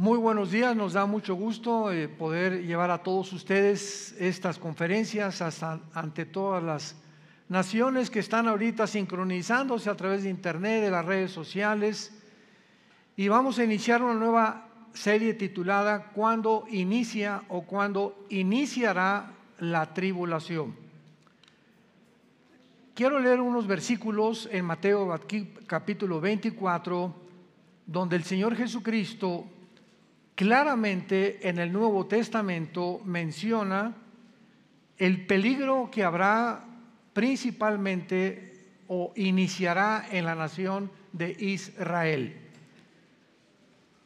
Muy buenos días, nos da mucho gusto eh, poder llevar a todos ustedes estas conferencias hasta, ante todas las naciones que están ahorita sincronizándose a través de internet, de las redes sociales. Y vamos a iniciar una nueva serie titulada ¿Cuándo inicia o cuándo iniciará la tribulación? Quiero leer unos versículos en Mateo capítulo 24, donde el Señor Jesucristo claramente en el Nuevo Testamento menciona el peligro que habrá principalmente o iniciará en la nación de Israel.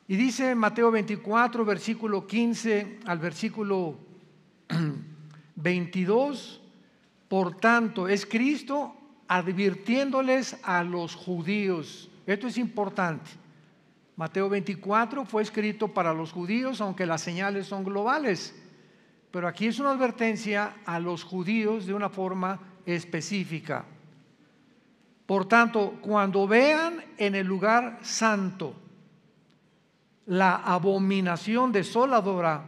Y dice Mateo 24, versículo 15 al versículo 22, por tanto, es Cristo advirtiéndoles a los judíos. Esto es importante. Mateo 24 fue escrito para los judíos, aunque las señales son globales. Pero aquí es una advertencia a los judíos de una forma específica. Por tanto, cuando vean en el lugar santo la abominación desoladora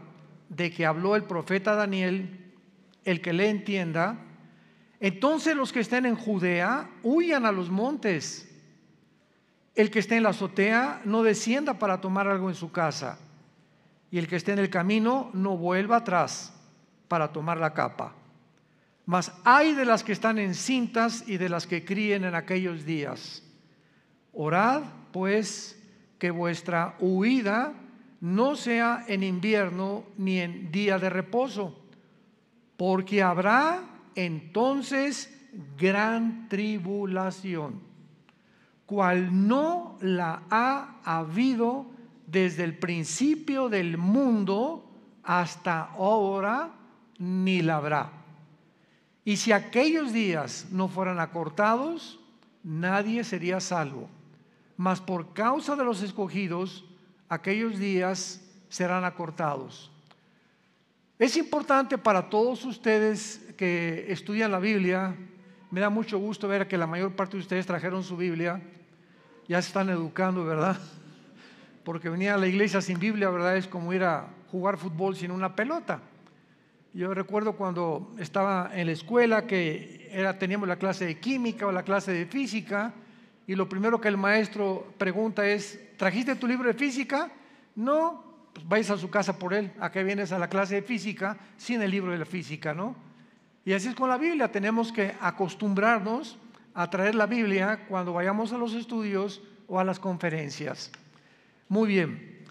de que habló el profeta Daniel, el que le entienda, entonces los que estén en Judea huyan a los montes el que esté en la azotea no descienda para tomar algo en su casa. Y el que esté en el camino no vuelva atrás para tomar la capa. Mas hay de las que están encintas y de las que críen en aquellos días. Orad, pues, que vuestra huida no sea en invierno ni en día de reposo, porque habrá entonces gran tribulación cual no la ha habido desde el principio del mundo hasta ahora, ni la habrá. Y si aquellos días no fueran acortados, nadie sería salvo. Mas por causa de los escogidos, aquellos días serán acortados. Es importante para todos ustedes que estudian la Biblia, me da mucho gusto ver que la mayor parte de ustedes trajeron su Biblia, ya están educando, ¿verdad? Porque venir a la iglesia sin Biblia, ¿verdad? Es como ir a jugar fútbol sin una pelota. Yo recuerdo cuando estaba en la escuela que era, teníamos la clase de química o la clase de física y lo primero que el maestro pregunta es, ¿trajiste tu libro de física? No, pues vais a su casa por él. ¿A qué vienes a la clase de física sin el libro de la física, no? Y así es con la Biblia, tenemos que acostumbrarnos a traer la Biblia cuando vayamos a los estudios o a las conferencias. Muy bien.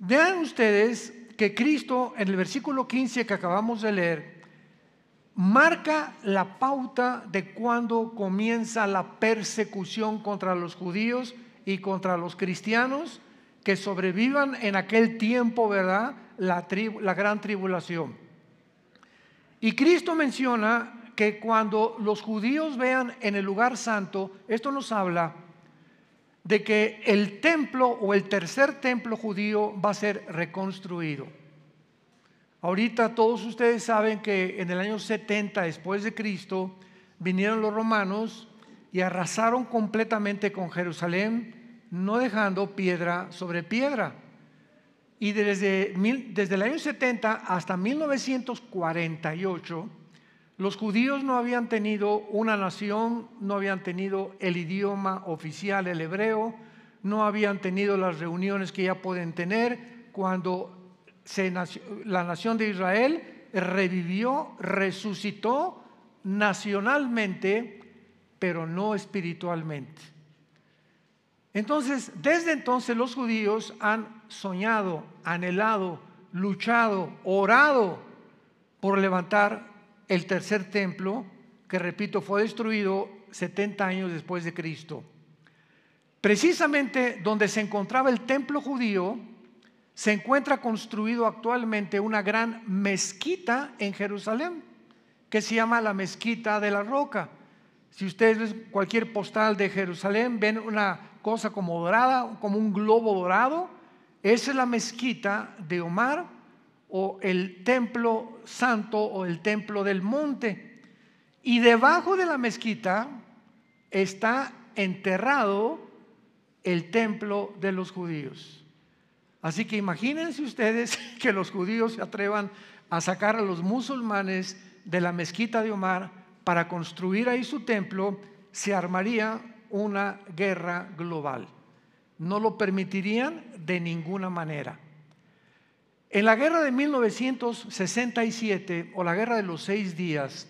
Vean ustedes que Cristo en el versículo 15 que acabamos de leer marca la pauta de cuando comienza la persecución contra los judíos y contra los cristianos que sobrevivan en aquel tiempo, ¿verdad? La, la gran tribulación. Y Cristo menciona que cuando los judíos vean en el lugar santo, esto nos habla de que el templo o el tercer templo judío va a ser reconstruido. Ahorita todos ustedes saben que en el año 70 después de Cristo vinieron los romanos y arrasaron completamente con Jerusalén, no dejando piedra sobre piedra. Y desde, desde el año 70 hasta 1948, los judíos no habían tenido una nación, no habían tenido el idioma oficial, el hebreo, no habían tenido las reuniones que ya pueden tener cuando la nación de Israel revivió, resucitó nacionalmente, pero no espiritualmente. Entonces, desde entonces los judíos han soñado, anhelado, luchado, orado por levantar el tercer templo, que repito, fue destruido 70 años después de Cristo. Precisamente donde se encontraba el templo judío, se encuentra construido actualmente una gran mezquita en Jerusalén, que se llama la mezquita de la roca. Si ustedes ven cualquier postal de Jerusalén, ven una cosa como dorada, como un globo dorado, esa es la mezquita de Omar o el templo santo o el templo del monte. Y debajo de la mezquita está enterrado el templo de los judíos. Así que imagínense ustedes que los judíos se atrevan a sacar a los musulmanes de la mezquita de Omar para construir ahí su templo, se armaría una guerra global. No lo permitirían de ninguna manera. En la guerra de 1967 o la guerra de los seis días,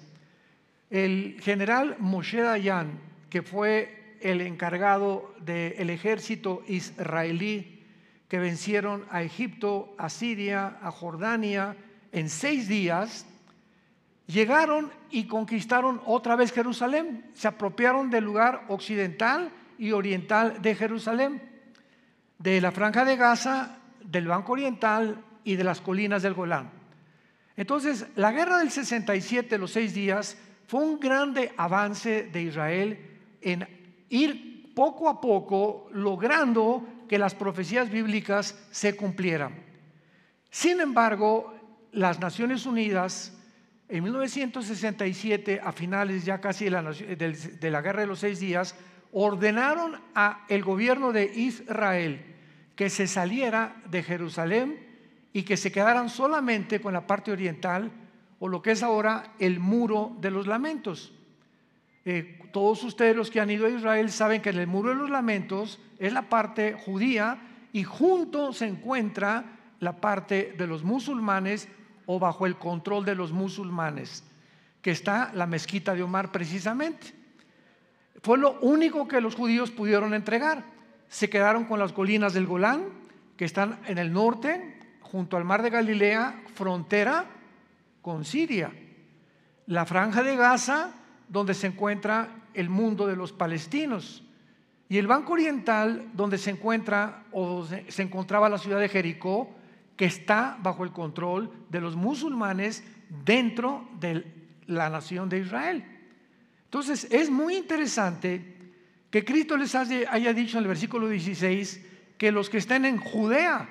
el general Moshe Dayan, que fue el encargado del ejército israelí que vencieron a Egipto, a Siria, a Jordania en seis días, llegaron y conquistaron otra vez Jerusalén. Se apropiaron del lugar occidental y oriental de Jerusalén, de la franja de Gaza, del Banco Oriental y de las colinas del Golán. Entonces, la guerra del 67, los seis días, fue un grande avance de Israel en ir poco a poco logrando que las profecías bíblicas se cumplieran. Sin embargo, las Naciones Unidas en 1967, a finales ya casi de la, Guerra de los Seis Días, ordenaron a el gobierno de Israel que se saliera de Jerusalén y que se quedaran solamente con la parte oriental o lo que es ahora el muro de los lamentos. Eh, todos ustedes los que han ido a Israel saben que en el muro de los lamentos es la parte judía y junto se encuentra la parte de los musulmanes o bajo el control de los musulmanes, que está la mezquita de Omar precisamente. Fue lo único que los judíos pudieron entregar. Se quedaron con las colinas del Golán, que están en el norte, junto al mar de Galilea, frontera con Siria. La franja de Gaza, donde se encuentra el mundo de los palestinos. Y el Banco Oriental, donde se encuentra o se encontraba la ciudad de Jericó, que está bajo el control de los musulmanes dentro de la nación de Israel. Entonces, es muy interesante que Cristo les haya dicho en el versículo 16 que los que estén en Judea,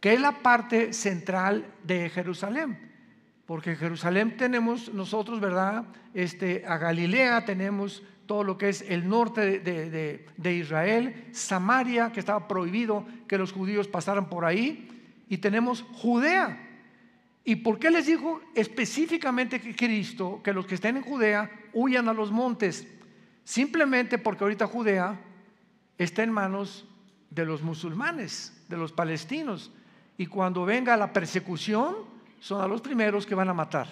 que es la parte central de Jerusalén, porque en Jerusalén tenemos nosotros, ¿verdad? Este, a Galilea tenemos todo lo que es el norte de, de Israel, Samaria, que estaba prohibido que los judíos pasaran por ahí, y tenemos Judea. ¿Y por qué les dijo específicamente que Cristo que los que estén en Judea huyan a los montes? Simplemente porque ahorita Judea está en manos de los musulmanes, de los palestinos. Y cuando venga la persecución, son a los primeros que van a matar.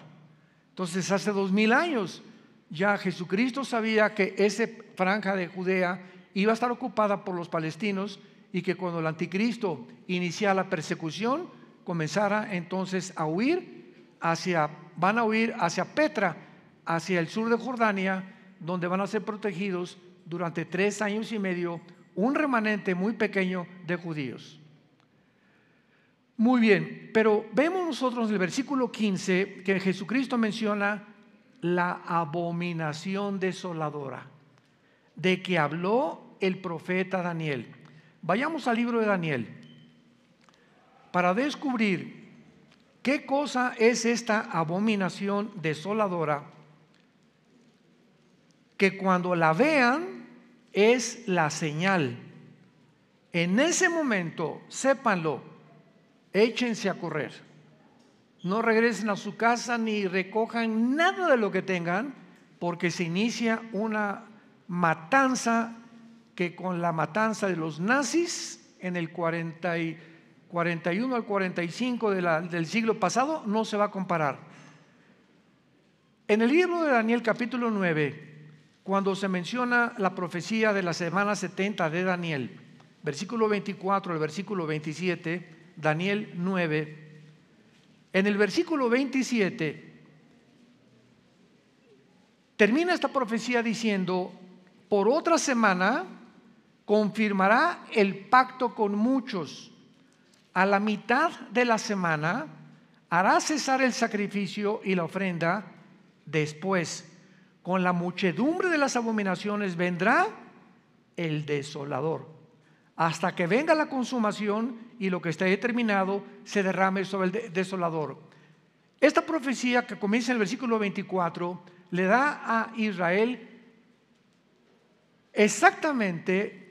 Entonces, hace dos mil años ya Jesucristo sabía que esa franja de Judea iba a estar ocupada por los palestinos y que cuando el anticristo inicia la persecución, comenzara entonces a huir hacia, van a huir hacia Petra, hacia el sur de Jordania, donde van a ser protegidos durante tres años y medio un remanente muy pequeño de judíos. Muy bien, pero vemos nosotros en el versículo 15 que Jesucristo menciona la abominación desoladora de que habló el profeta Daniel. Vayamos al libro de Daniel para descubrir qué cosa es esta abominación desoladora que cuando la vean es la señal. En ese momento, sépanlo, échense a correr. No regresen a su casa ni recojan nada de lo que tengan, porque se inicia una matanza que con la matanza de los nazis en el 41 al 45 del siglo pasado no se va a comparar. En el libro de Daniel capítulo 9, cuando se menciona la profecía de la semana 70 de Daniel, versículo 24 al versículo 27, Daniel 9, en el versículo 27 termina esta profecía diciendo, por otra semana confirmará el pacto con muchos. A la mitad de la semana hará cesar el sacrificio y la ofrenda. Después, con la muchedumbre de las abominaciones vendrá el desolador, hasta que venga la consumación y lo que está determinado se derrame sobre el desolador. Esta profecía que comienza en el versículo 24 le da a Israel exactamente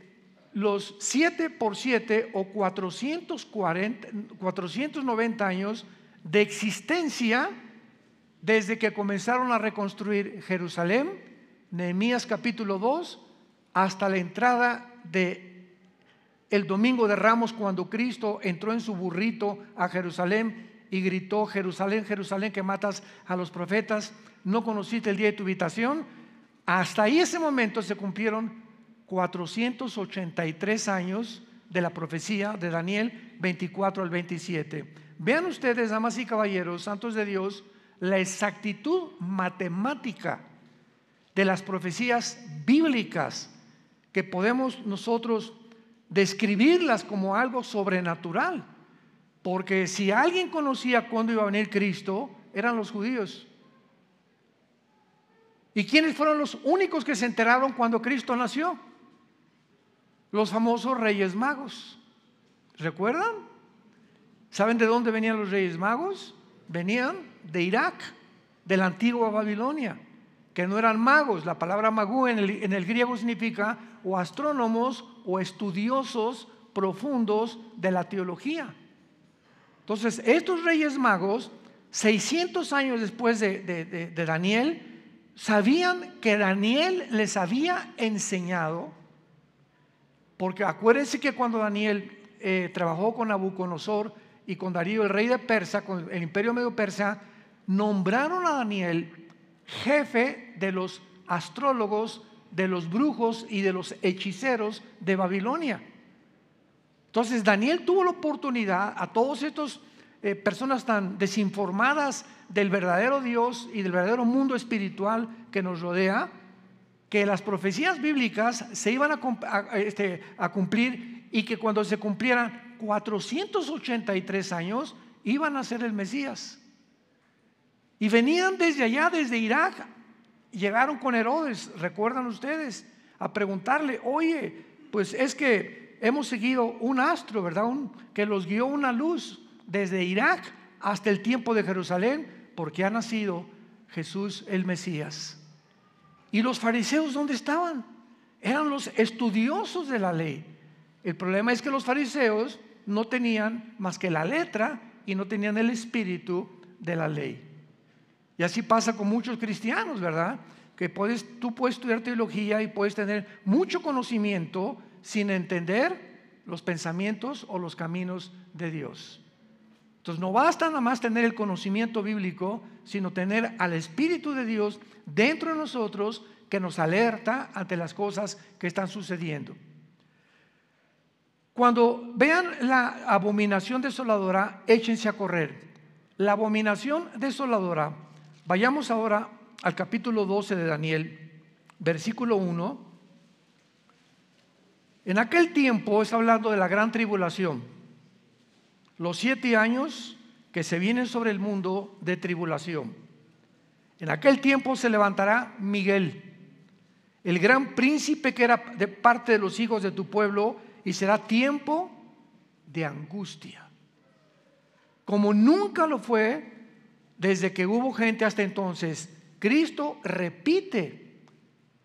los 7 por 7 o 440, 490 años de existencia desde que comenzaron a reconstruir Jerusalén, Nehemías capítulo 2, hasta la entrada de el domingo de Ramos cuando Cristo entró en su burrito a Jerusalén y gritó, Jerusalén, Jerusalén, que matas a los profetas, no conociste el día de tu habitación. Hasta ahí ese momento se cumplieron 483 años de la profecía de Daniel 24 al 27. Vean ustedes, damas y caballeros, santos de Dios, la exactitud matemática de las profecías bíblicas que podemos nosotros describirlas como algo sobrenatural. Porque si alguien conocía cuándo iba a venir Cristo, eran los judíos. ¿Y quiénes fueron los únicos que se enteraron cuando Cristo nació? Los famosos reyes magos. ¿Recuerdan? ¿Saben de dónde venían los reyes magos? Venían de Irak, de la antigua Babilonia, que no eran magos. La palabra magú en el, en el griego significa o astrónomos o estudiosos profundos de la teología. Entonces, estos reyes magos, 600 años después de, Daniel, sabían que Daniel les había enseñado, porque acuérdense que cuando Daniel eh, trabajó con Nabucodonosor y con Darío, el rey de Persa, con el imperio medio persa, nombraron a Daniel jefe de los astrólogos, de los brujos y de los hechiceros de Babilonia. Entonces Daniel tuvo la oportunidad a todos estos eh, personas tan desinformadas del verdadero Dios y del verdadero mundo espiritual que nos rodea, que las profecías bíblicas se iban a, este, a cumplir y que cuando se cumplieran 483 años iban a ser el Mesías. Y venían desde allá, desde Irak, llegaron con Herodes, recuerdan ustedes, a preguntarle, oye, pues es que hemos seguido un astro, ¿verdad? que los guió una luz desde Irak hasta el tiempo de Jerusalén, porque ha nacido Jesús el Mesías. ¿Y los fariseos dónde estaban? Eran los estudiosos de la ley. El problema es que los fariseos no tenían más que la letra y no tenían el espíritu de la ley. Y así pasa con muchos cristianos, ¿verdad? Que puedes, tú puedes estudiar teología y puedes tener mucho conocimiento sin entender los pensamientos o los caminos de Dios. Entonces no basta nada más tener el conocimiento bíblico, sino tener al Espíritu de Dios dentro de nosotros que nos alerta ante las cosas que están sucediendo. Cuando vean la abominación desoladora, échense a correr. La abominación desoladora Vayamos ahora al capítulo 12 de Daniel, versículo 1. En aquel tiempo es hablando de la gran tribulación, los siete años que se vienen sobre el mundo de tribulación. En aquel tiempo se levantará Miguel, el gran príncipe que era de parte de los hijos de tu pueblo, y será tiempo de angustia, como nunca lo fue desde que hubo gente hasta entonces, Cristo repite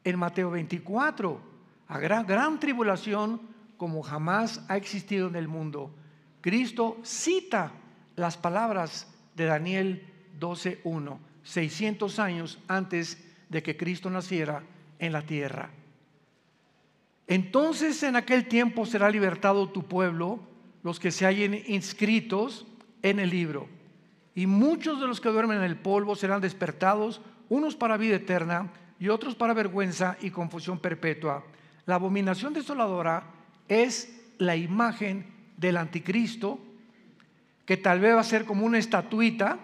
en Mateo 24 a gran, gran tribulación como jamás ha existido en el mundo. Cristo cita las palabras de Daniel 12.1, 600 años antes de que Cristo naciera en la tierra. Entonces en aquel tiempo será libertado tu pueblo, los que se hallen inscritos en el libro y muchos de los que duermen en el polvo serán despertados, unos para vida eterna y otros para vergüenza y confusión perpetua. La abominación desoladora es la imagen del anticristo, que tal vez va a ser como una estatuita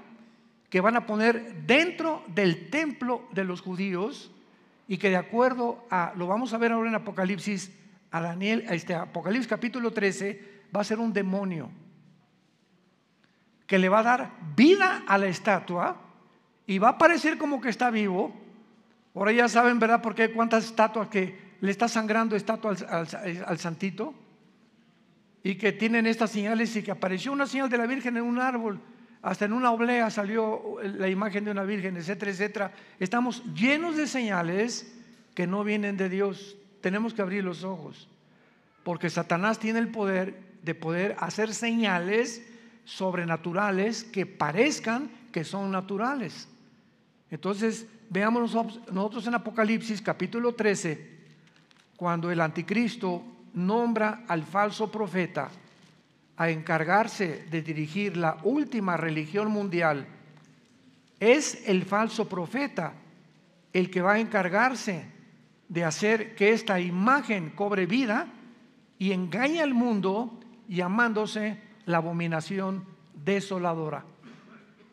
que van a poner dentro del templo de los judíos y que de acuerdo a, lo vamos a ver ahora en Apocalipsis, a Daniel, a este Apocalipsis capítulo 13, va a ser un demonio que le va a dar vida a la estatua y va a parecer como que está vivo. Ahora ya saben, ¿verdad? Porque hay cuántas estatuas que le está sangrando estatua al, santito y que tienen estas señales y que apareció una señal de la Virgen en un árbol, hasta en una oblea salió la imagen de una Virgen, etcétera, etcétera. Estamos llenos de señales que no vienen de Dios. Tenemos que abrir los ojos. porque Satanás tiene el poder de poder hacer señales sobrenaturales que parezcan que son naturales. Entonces, veamos nosotros en Apocalipsis capítulo 13, cuando el anticristo nombra al falso profeta a encargarse de dirigir la última religión mundial, es el falso profeta el que va a encargarse de hacer que esta imagen cobre vida y engañe al mundo llamándose la abominación desoladora.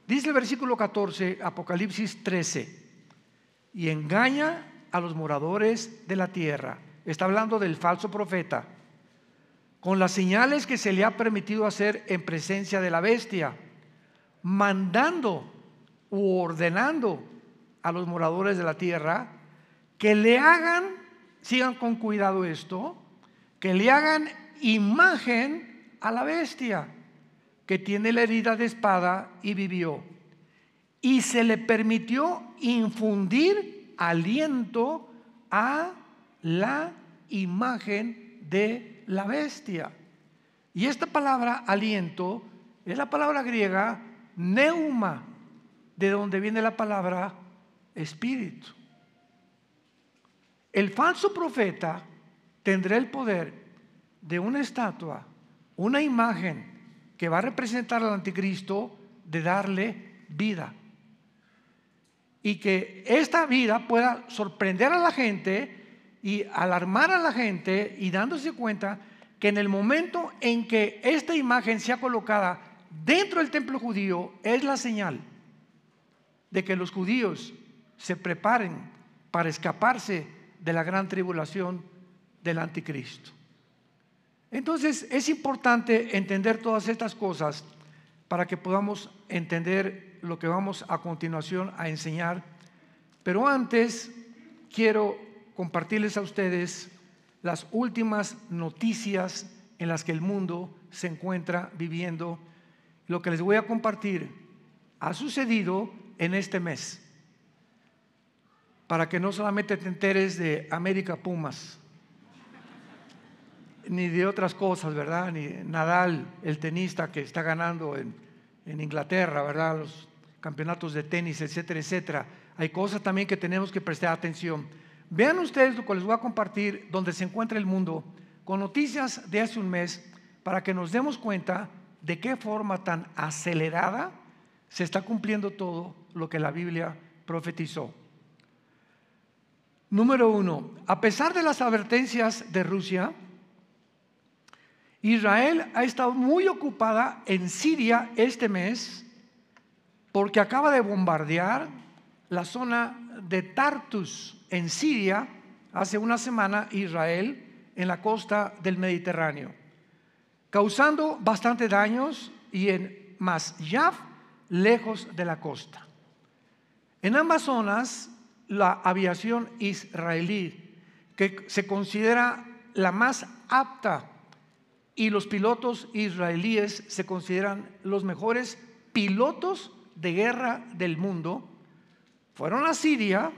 Dice el versículo 14, Apocalipsis 13, y engaña a los moradores de la tierra. Está hablando del falso profeta, con las señales que se le ha permitido hacer en presencia de la bestia, mandando u ordenando a los moradores de la tierra que le hagan, sigan con cuidado esto, que le hagan imagen a la bestia que tiene la herida de espada y vivió. Y se le permitió infundir aliento a la imagen de la bestia. Y esta palabra aliento es la palabra griega neuma, de donde viene la palabra espíritu. El falso profeta tendrá el poder de una estatua, una imagen que va a representar al anticristo de darle vida. Y que esta vida pueda sorprender a la gente y alarmar a la gente y dándose cuenta que en el momento en que esta imagen sea colocada dentro del templo judío es la señal de que los judíos se preparen para escaparse de la gran tribulación del anticristo. Entonces es importante entender todas estas cosas para que podamos entender lo que vamos a continuación a enseñar. Pero antes quiero compartirles a ustedes las últimas noticias en las que el mundo se encuentra viviendo. Lo que les voy a compartir ha sucedido en este mes. Para que no solamente te enteres de América Pumas, ni de otras cosas, ¿verdad? Ni Nadal, el tenista que está ganando en, en Inglaterra, ¿verdad? Los campeonatos de tenis, etcétera, etcétera. Hay cosas también que tenemos que prestar atención. Vean ustedes lo que les voy a compartir, donde se encuentra el mundo, con noticias de hace un mes, para que nos demos cuenta de qué forma tan acelerada se está cumpliendo todo lo que la Biblia profetizó. Número uno, a pesar de las advertencias de Rusia, Israel ha estado muy ocupada en Siria este mes porque acaba de bombardear la zona de Tartus en Siria hace una semana Israel en la costa del Mediterráneo, causando bastante daños y en Masyaf lejos de la costa. En ambas zonas la aviación israelí, que se considera la más apta y los pilotos israelíes se consideran los mejores pilotos de guerra del mundo, fueron a Siria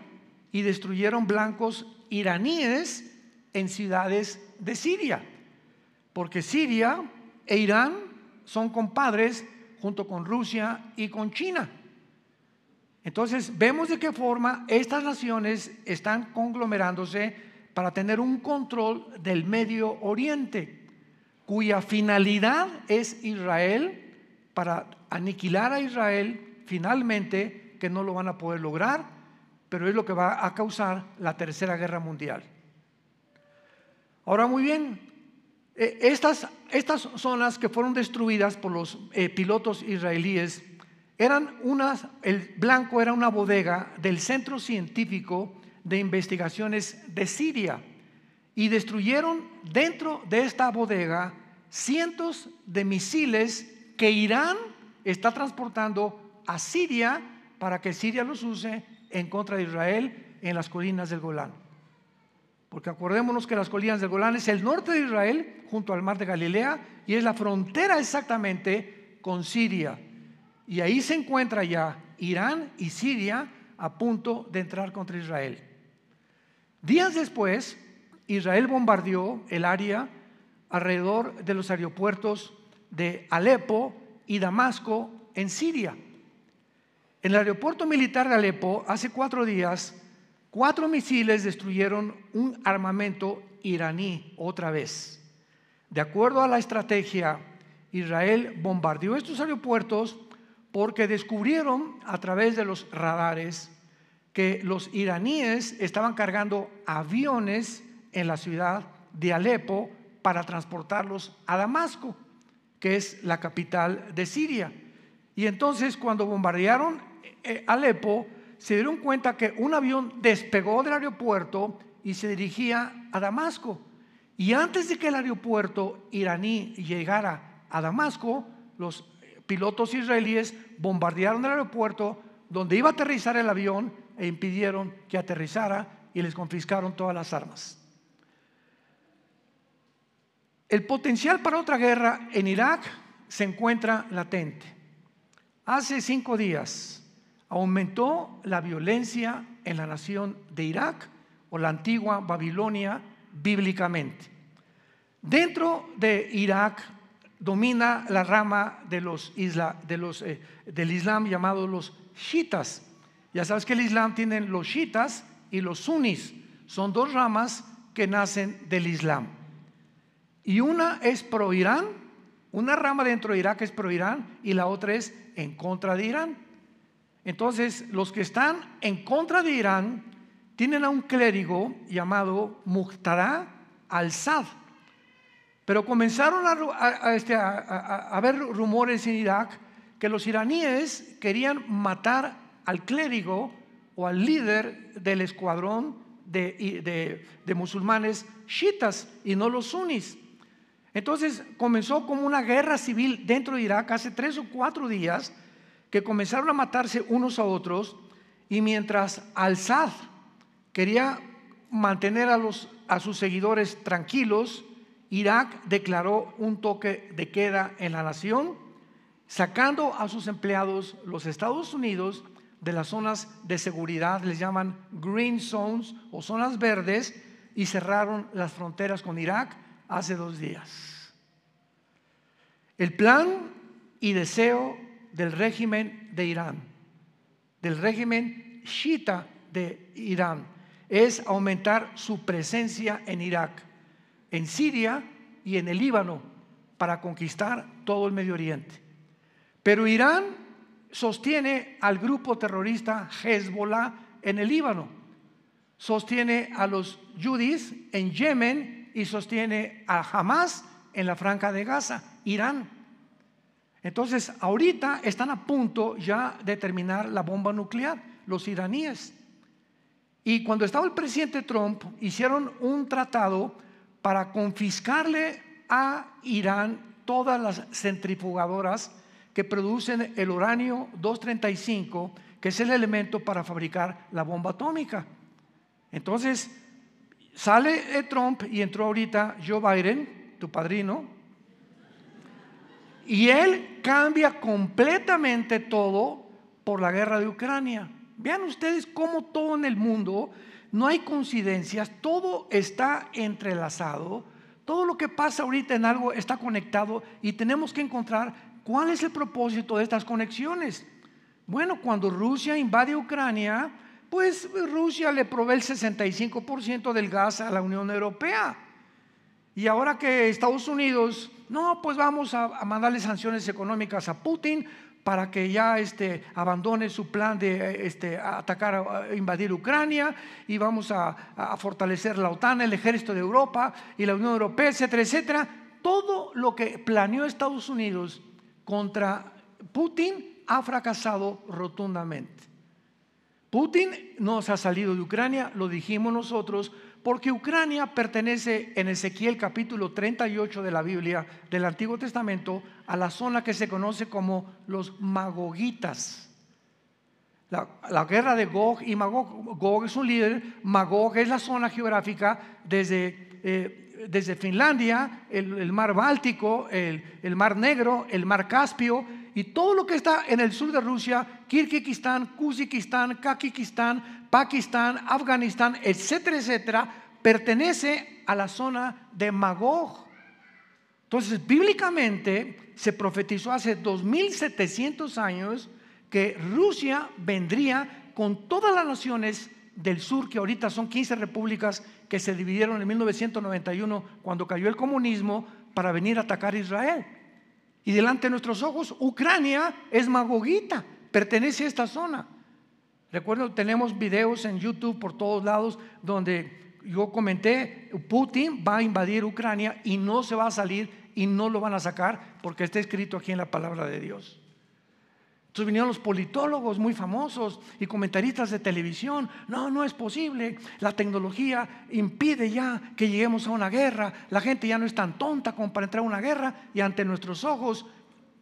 y destruyeron blancos iraníes en ciudades de Siria, porque Siria e Irán son compadres junto con Rusia y con China. Entonces vemos de qué forma estas naciones están conglomerándose para tener un control del Medio Oriente cuya finalidad es Israel, para aniquilar a Israel finalmente, que no lo van a poder lograr, pero es lo que va a causar la tercera guerra mundial. Ahora muy bien, eh, estas, estas zonas que fueron destruidas por los eh, pilotos israelíes eran unas, el blanco era una bodega del Centro Científico de Investigaciones de Siria y destruyeron dentro de esta bodega cientos de misiles que Irán está transportando a Siria para que Siria los use en contra de Israel en las colinas del Golán. Porque acordémonos que las colinas del Golán es el norte de Israel junto al mar de Galilea y es la frontera exactamente con Siria. Y ahí se encuentra ya Irán y Siria a punto de entrar contra Israel. Días después, Israel bombardeó el área alrededor de los aeropuertos de Alepo y Damasco en Siria. En el aeropuerto militar de Alepo, hace cuatro días, cuatro misiles destruyeron un armamento iraní otra vez. De acuerdo a la estrategia, Israel bombardeó estos aeropuertos porque descubrieron a través de los radares que los iraníes estaban cargando aviones en la ciudad de Alepo para transportarlos a Damasco, que es la capital de Siria. Y entonces cuando bombardearon eh, Alepo, se dieron cuenta que un avión despegó del aeropuerto y se dirigía a Damasco. Y antes de que el aeropuerto iraní llegara a Damasco, los pilotos israelíes bombardearon el aeropuerto donde iba a aterrizar el avión e impidieron que aterrizara y les confiscaron todas las armas. El potencial para otra guerra en Irak se encuentra latente. Hace cinco días aumentó la violencia en la nación de Irak o la antigua Babilonia bíblicamente. Dentro de Irak domina la rama de los de los, eh, del Islam llamado los shiitas. Ya sabes que el Islam tiene los shiitas y los sunnis. Son dos ramas que nacen del Islam. Y una es pro Irán, una rama dentro de Irak es pro Irán y la otra es en contra de Irán. Entonces, los que están en contra de Irán tienen a un clérigo llamado Muqtada al-Sad. Pero comenzaron a, este, haber rumores en Irak que los iraníes querían matar al clérigo o al líder del escuadrón de, de musulmanes chiitas y no los sunnis. Entonces comenzó como una guerra civil dentro de Irak hace tres o cuatro días que comenzaron a matarse unos a otros y mientras Al-Sad quería mantener a, los, a sus seguidores tranquilos, Irak declaró un toque de queda en la nación, sacando a sus empleados los Estados Unidos de las zonas de seguridad, les llaman green zones o zonas verdes, y cerraron las fronteras con Irak hace dos días. El plan y deseo del régimen de Irán, del régimen shiita de Irán, es aumentar su presencia en Irak, en Siria y en el Líbano para conquistar todo el Medio Oriente. Pero Irán sostiene al grupo terrorista Hezbollah en el Líbano, sostiene a los yudis en Yemen y sostiene a Hamas en la franja de Gaza, Irán. Entonces, ahorita están a punto ya de terminar la bomba nuclear, los iraníes. Y cuando estaba el presidente Trump, hicieron un tratado para confiscarle a Irán todas las centrifugadoras que producen el uranio 235, que es el elemento para fabricar la bomba atómica. Entonces, Sale Trump y entró ahorita Joe Biden, tu padrino, y él cambia completamente todo por la guerra de Ucrania. Vean ustedes cómo todo en el mundo, no hay coincidencias, todo está entrelazado, todo lo que pasa ahorita en algo está conectado y tenemos que encontrar cuál es el propósito de estas conexiones. Bueno, cuando Rusia invade Ucrania, pues Rusia le provee el 65% del gas a la Unión Europea. Y ahora que Estados Unidos, no, pues vamos a, mandarle sanciones económicas a Putin para que ya este, abandone su plan de este, atacar, invadir Ucrania y vamos a, a, fortalecer la OTAN, el ejército de Europa y la Unión Europea, etcétera, etcétera. Todo lo que planeó Estados Unidos contra Putin ha fracasado rotundamente. Putin no se ha salido de Ucrania, lo dijimos nosotros, porque Ucrania pertenece en Ezequiel capítulo 38 de la Biblia del Antiguo Testamento a la zona que se conoce como los Magogitas. La, guerra de Gog y Magog, Gog es un líder, Magog es la zona geográfica desde, eh, desde Finlandia, el, mar Báltico, el mar Negro, el mar Caspio y todo lo que está en el sur de Rusia, Kirguistán, Kuzikistán, Kakistán, Pakistán, Afganistán, etcétera, etcétera, pertenece a la zona de Magog. Entonces, bíblicamente se profetizó hace 2700 años que Rusia vendría con todas las naciones del sur, que ahorita son 15 repúblicas que se dividieron en 1991 cuando cayó el comunismo, para venir a atacar a Israel. Y delante de nuestros ojos, Ucrania es Magogita, pertenece a esta zona. Recuerdo, tenemos videos en YouTube por todos lados donde yo comenté, Putin va a invadir Ucrania y no se va a salir y no lo van a sacar porque está escrito aquí en la palabra de Dios. Entonces vinieron los politólogos muy famosos y comentaristas de televisión. No, no es posible. La tecnología impide ya que lleguemos a una guerra. La gente ya no es tan tonta como para entrar a una guerra. Y ante nuestros ojos,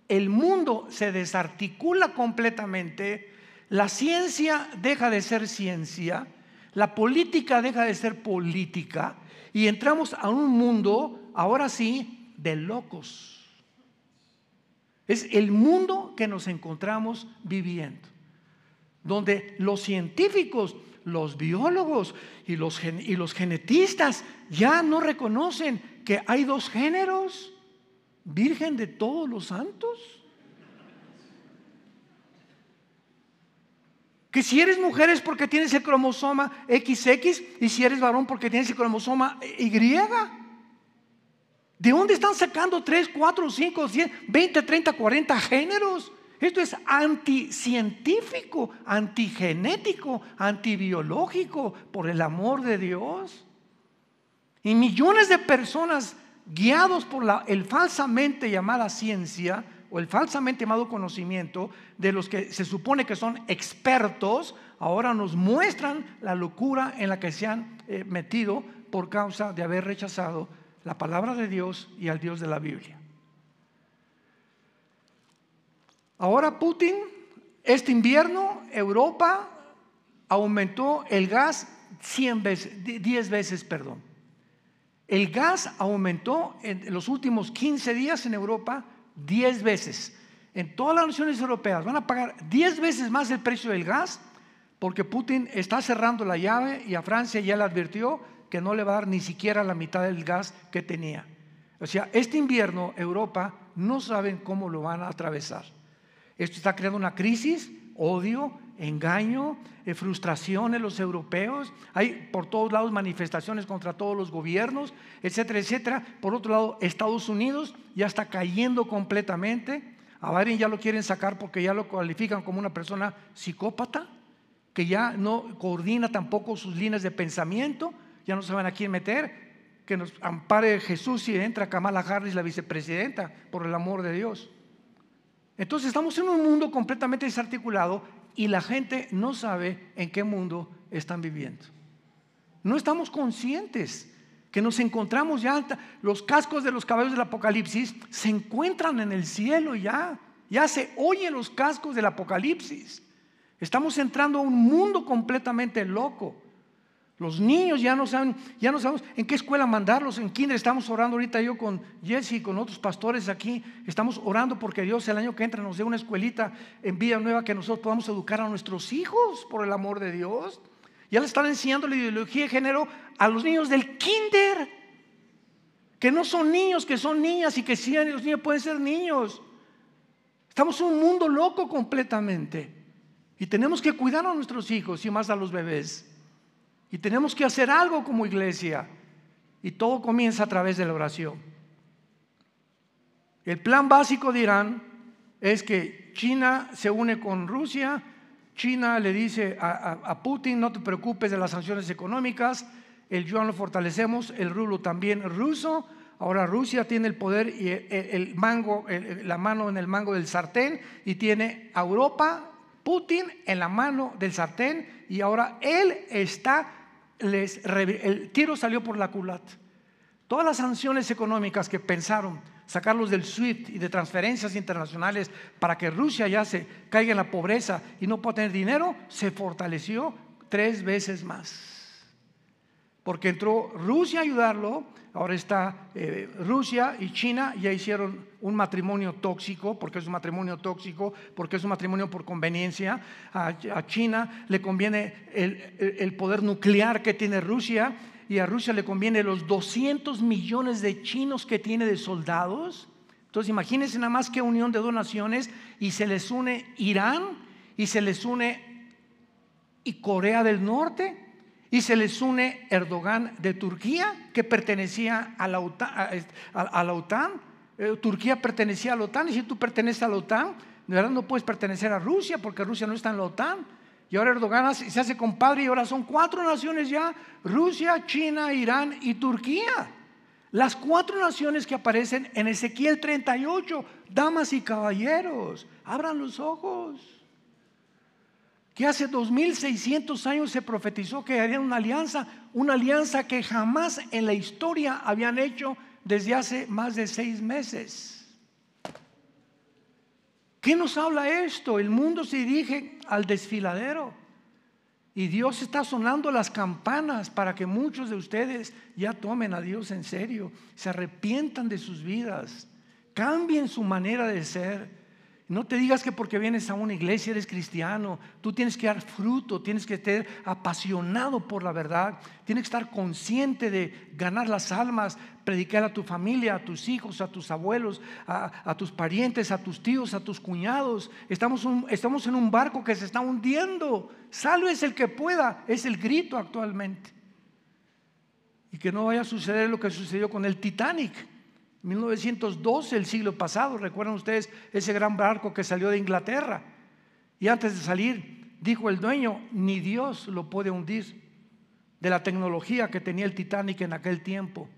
el mundo se desarticula completamente. La ciencia deja de ser ciencia. La política deja de ser política. Y entramos a un mundo, ahora sí, de locos es el mundo que nos encontramos viviendo, donde los científicos, los biólogos y los, y los genetistas ya no reconocen que hay dos géneros, Virgen de todos los santos. Que si eres mujer es porque tienes el cromosoma XX y si eres varón porque tienes el cromosoma Y. ¿De dónde están sacando 3, 4, 5, 10, 20, 30, 40 géneros? Esto es anticientífico, antigenético, antibiológico, por el amor de Dios. Y millones de personas guiados por la el falsamente llamada ciencia o el falsamente llamado conocimiento de los que se supone que son expertos, ahora nos muestran la locura en la que se han eh, metido por causa de haber rechazado la palabra de Dios y al Dios de la Biblia. Ahora Putin, este invierno, Europa aumentó el gas 100 veces, 10 veces, perdón. El gas aumentó en los últimos 15 días en Europa 10 veces. En todas las naciones europeas van a pagar 10 veces más el precio del gas porque Putin está cerrando la llave y a Francia ya le advirtió que no le va a dar ni siquiera la mitad del gas que tenía. O sea, este invierno Europa no saben cómo lo van a atravesar. Esto está creando una crisis, odio, engaño, eh, frustración en los europeos. Hay por todos lados manifestaciones contra todos los gobiernos, etcétera, etcétera. Por otro lado, Estados Unidos ya está cayendo completamente. A Biden ya lo quieren sacar porque ya lo cualifican como una persona psicópata, que ya no coordina tampoco sus líneas de pensamiento ya no saben a quién meter, que nos ampare Jesús y entra Kamala Harris, la vicepresidenta, por el amor de Dios. Entonces estamos en un mundo completamente desarticulado y la gente no sabe en qué mundo están viviendo. No estamos conscientes que nos encontramos ya, los cascos de los caballos del Apocalipsis se encuentran en el cielo ya, ya se oyen los cascos del Apocalipsis. Estamos entrando a un mundo completamente loco. Los niños ya no saben, ya no sabemos en qué escuela mandarlos, en kinder estamos orando ahorita yo con Jesse y con otros pastores aquí, estamos orando porque Dios el año que entra nos dé una escuelita en vida nueva que nosotros podamos educar a nuestros hijos por el amor de Dios. Ya le están enseñando la ideología de género a los niños del kinder, que no son niños, que son niñas y que sí, los niños pueden ser niños. Estamos en un mundo loco completamente y tenemos que cuidar a nuestros hijos y más a los bebés. Y tenemos que hacer algo como iglesia. Y todo comienza a través de la oración. El plan básico de Irán es que China se une con Rusia, China le dice a, Putin, no te preocupes de las sanciones económicas, el yuan lo fortalecemos, el rublo también ruso, ahora Rusia tiene el poder y el, mango, la mano en el mango del sartén y tiene a Europa, Putin en la mano del sartén y ahora él está el tiro salió por la culata. Todas las sanciones económicas que pensaron sacarlos del SWIFT y de transferencias internacionales para que Rusia ya se caiga en la pobreza y no pueda tener dinero, se fortaleció tres veces más. Porque entró Rusia a ayudarlo, ahora está eh, Rusia y China, ya hicieron un matrimonio tóxico, porque es un matrimonio tóxico, porque es un matrimonio por conveniencia. A, China le conviene el, poder nuclear que tiene Rusia y a Rusia le conviene los 200 millones de chinos que tiene de soldados. Entonces imagínense nada más que unión de dos naciones y se les une Irán y se les une y Corea del Norte y se les une Erdogan de Turquía que pertenecía a la OTAN. Eh, Turquía pertenecía a la OTAN y si tú perteneces a la OTAN, de verdad no puedes pertenecer a Rusia porque Rusia no está en la OTAN. Y ahora Erdogan se hace compadre y ahora son cuatro naciones ya, Rusia, China, Irán y Turquía. Las cuatro naciones que aparecen en Ezequiel 38, damas y caballeros, abran los ojos. Que hace 2600 años se profetizó que harían una alianza, una alianza que jamás en la historia habían hecho desde hace más de seis meses. ¿Qué nos habla esto? El mundo se dirige al desfiladero. Y Dios está sonando las campanas para que muchos de ustedes ya tomen a Dios en serio, se arrepientan de sus vidas, cambien su manera de ser no te digas que porque vienes a una iglesia eres cristiano. Tú tienes que dar fruto, tienes que estar apasionado por la verdad, tienes que estar consciente de ganar las almas, predicar a tu familia, a tus hijos, a tus abuelos, a, tus parientes, a tus tíos, a tus cuñados. Estamos, estamos en un barco que se está hundiendo. es el que pueda, es el grito actualmente. Y que no vaya a suceder lo que sucedió con el Titanic 1912, el siglo pasado, recuerdan ustedes ese gran barco que salió de Inglaterra. Y antes de salir, dijo el dueño, ni Dios lo puede hundir de la tecnología que tenía el Titanic en aquel tiempo.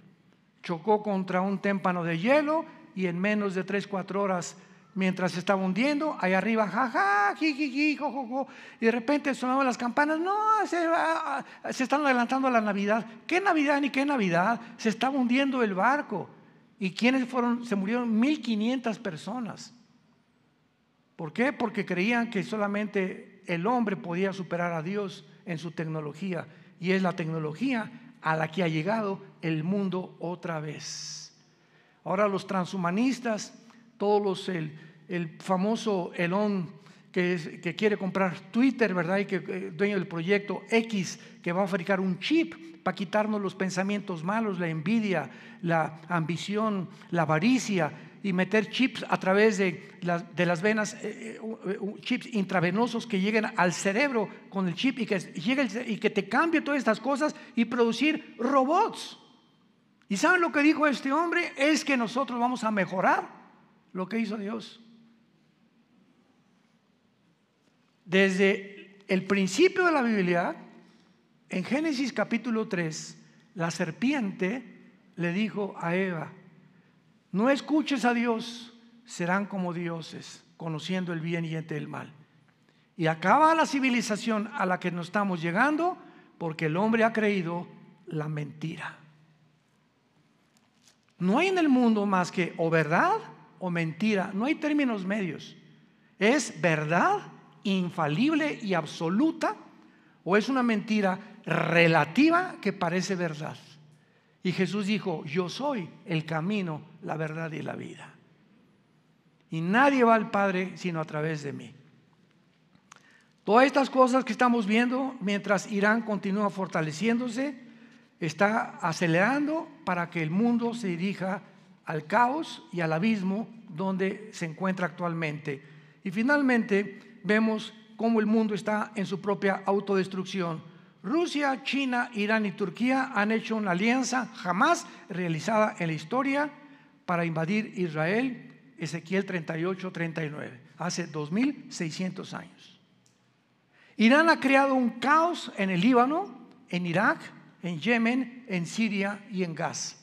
Chocó contra un témpano de hielo y en menos de 3, 4 horas, mientras estaba hundiendo, ahí arriba, jaja, jiji, jo, y de repente sonaban las campanas, no, se, se están adelantando a la Navidad. ¿Qué Navidad ni qué Navidad? Se estaba hundiendo el barco. ¿Y quiénes fueron? Se murieron 1500 personas. ¿Por qué? Porque creían que solamente el hombre podía superar a Dios en su tecnología. Y es la tecnología a la que ha llegado el mundo otra vez. Ahora los transhumanistas, todos los, el, el famoso Elon que, quiere comprar Twitter, ¿verdad? Y que eh, dueño del proyecto X, que va a fabricar un chip para quitarnos los pensamientos malos, la envidia, la ambición, la avaricia y meter chips a través de las, de las venas, eh, eh, chips intravenosos que lleguen al cerebro con el chip y que, llegue y que te cambie todas estas cosas y producir robots. ¿Y saben lo que dijo este hombre? Es que nosotros vamos a mejorar lo que hizo Dios. Desde el principio de la Biblia, en Génesis capítulo 3, la serpiente le dijo a Eva, no escuches a Dios, serán como dioses, conociendo el bien y el mal. Y acaba la civilización a la que nos estamos llegando porque el hombre ha creído la mentira. No hay en el mundo más que o verdad o mentira, no hay términos medios. Es verdad infalible y absoluta o es una mentira relativa que parece verdad. Y Jesús dijo, yo soy el camino, la verdad y la vida. Y nadie va al Padre sino a través de mí. Todas estas cosas que estamos viendo, mientras Irán continúa fortaleciéndose, está acelerando para que el mundo se dirija al caos y al abismo donde se encuentra actualmente. Y finalmente vemos cómo el mundo está en su propia autodestrucción Rusia, China, Irán y Turquía han hecho una alianza jamás realizada en la historia para invadir Israel, Ezequiel 38, 39, hace 2600 años. Irán ha creado un caos en el Líbano, en Irak, en Yemen, en Siria y en Gaza.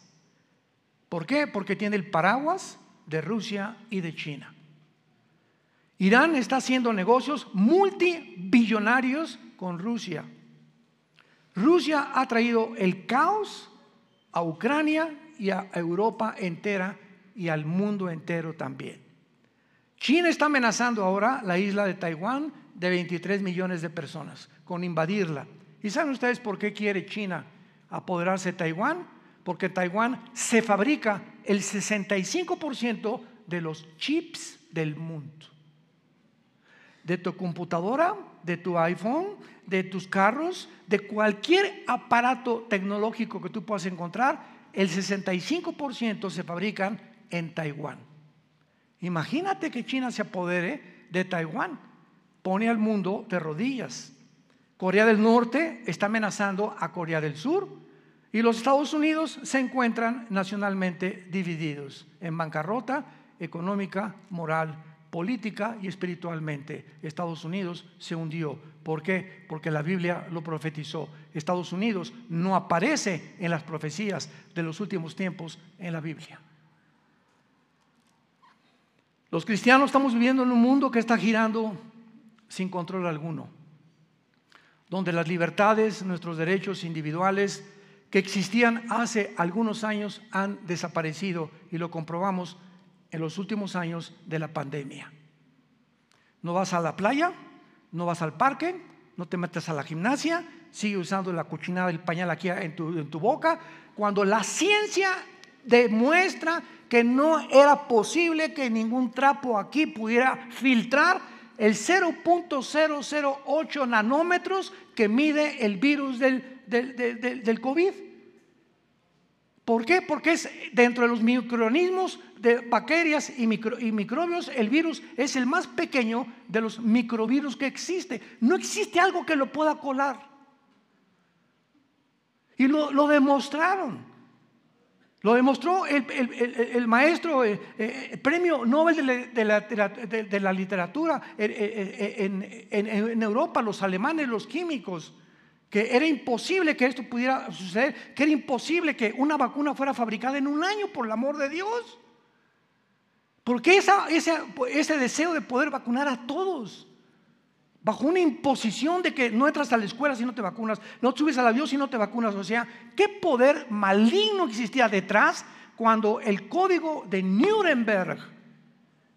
¿Por qué? Porque tiene el paraguas de Rusia y de China. Irán está haciendo negocios multibillonarios con Rusia Rusia ha traído el caos a Ucrania y a Europa entera y al mundo entero también. China está amenazando ahora la isla de Taiwán de 23 millones de personas con invadirla. ¿Y saben ustedes por qué quiere China apoderarse de Taiwán? Porque Taiwán se fabrica el 65% de los chips del mundo. De tu computadora, de tu iPhone, de tus carros, de cualquier aparato tecnológico que tú puedas encontrar, el 65% se fabrican en Taiwán. Imagínate que China se apodere de Taiwán, pone al mundo de rodillas. Corea del Norte está amenazando a Corea del Sur y los Estados Unidos se encuentran nacionalmente divididos en bancarrota económica, moral, política y espiritualmente. Estados Unidos se hundió. ¿Por qué? Porque la Biblia lo profetizó. Estados Unidos no aparece en las profecías de los últimos tiempos en la Biblia. Los cristianos estamos viviendo en un mundo que está girando sin control alguno, donde las libertades, nuestros derechos individuales que existían hace algunos años han desaparecido y lo comprobamos en los últimos años de la pandemia. No vas a la playa, no vas al parque, no te metes a la gimnasia, sigue usando la cochinada del pañal aquí en tu, en tu boca, cuando la ciencia demuestra que no era posible que ningún trapo aquí pudiera filtrar el 0.008 nanómetros que mide el virus del, del, COVID. ¿Por qué? Porque es dentro de los microorganismos de bacterias y, y, microbios, el virus es el más pequeño de los microvirus que existe. No existe algo que lo pueda colar. Y lo, lo demostraron. Lo demostró el, maestro, el, eh, eh, premio Nobel de la, literatura eh, en, Europa, los alemanes, los químicos, que era imposible que esto pudiera suceder, que era imposible que una vacuna fuera fabricada en un año, por el amor de Dios. Porque esa, ese, ese deseo de poder vacunar a todos bajo una imposición de que no entras a la escuela si no te vacunas, no subes al avión si no te vacunas. O sea, ¿qué poder maligno existía detrás cuando el código de Nuremberg,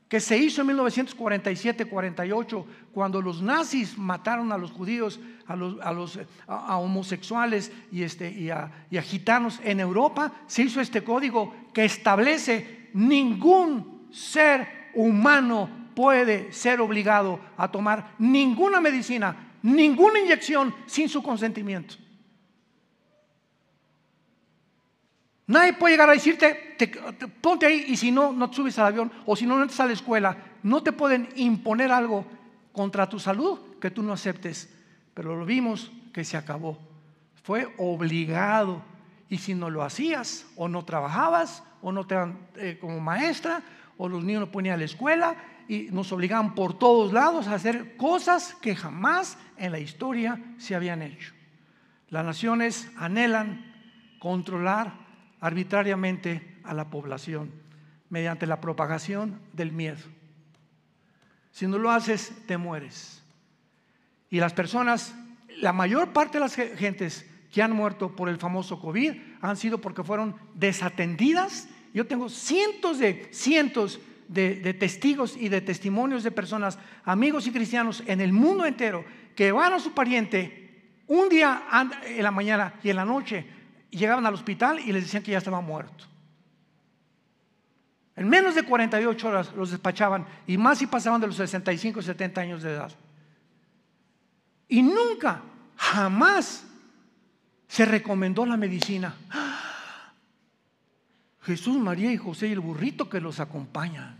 que se hizo en 1947-48, cuando los nazis mataron a los judíos, a los, a homosexuales y, este, y a gitanos en Europa, se hizo este código que establece ningún ser humano puede ser obligado a tomar ninguna medicina, ninguna inyección sin su consentimiento. Nadie puede llegar a decirte, ponte ahí y si no, no te subes al avión o si no, no entras a la escuela. No te pueden imponer algo contra tu salud que tú no aceptes. Pero lo vimos que se acabó. Fue obligado. Y si no lo hacías o no trabajabas o no te eh, como maestra o los niños no ponían a la escuela y nos obligaban por todos lados a hacer cosas que jamás en la historia se habían hecho. Las naciones anhelan controlar arbitrariamente a la población mediante la propagación del miedo. Si no lo haces, te mueres. Y las personas, la mayor parte de las gentes que han muerto por el famoso COVID han sido porque fueron desatendidas. Yo tengo cientos de, cientos de, testigos y de testimonios de personas, amigos y cristianos en el mundo entero, que van a su pariente un día en la mañana y en la noche, llegaban al hospital y les decían que ya estaba muerto. En menos de 48 horas los despachaban y más si pasaban de los 65 70 años de edad. Y nunca, jamás se recomendó la medicina. Jesús, María y José y el burrito que los acompaña.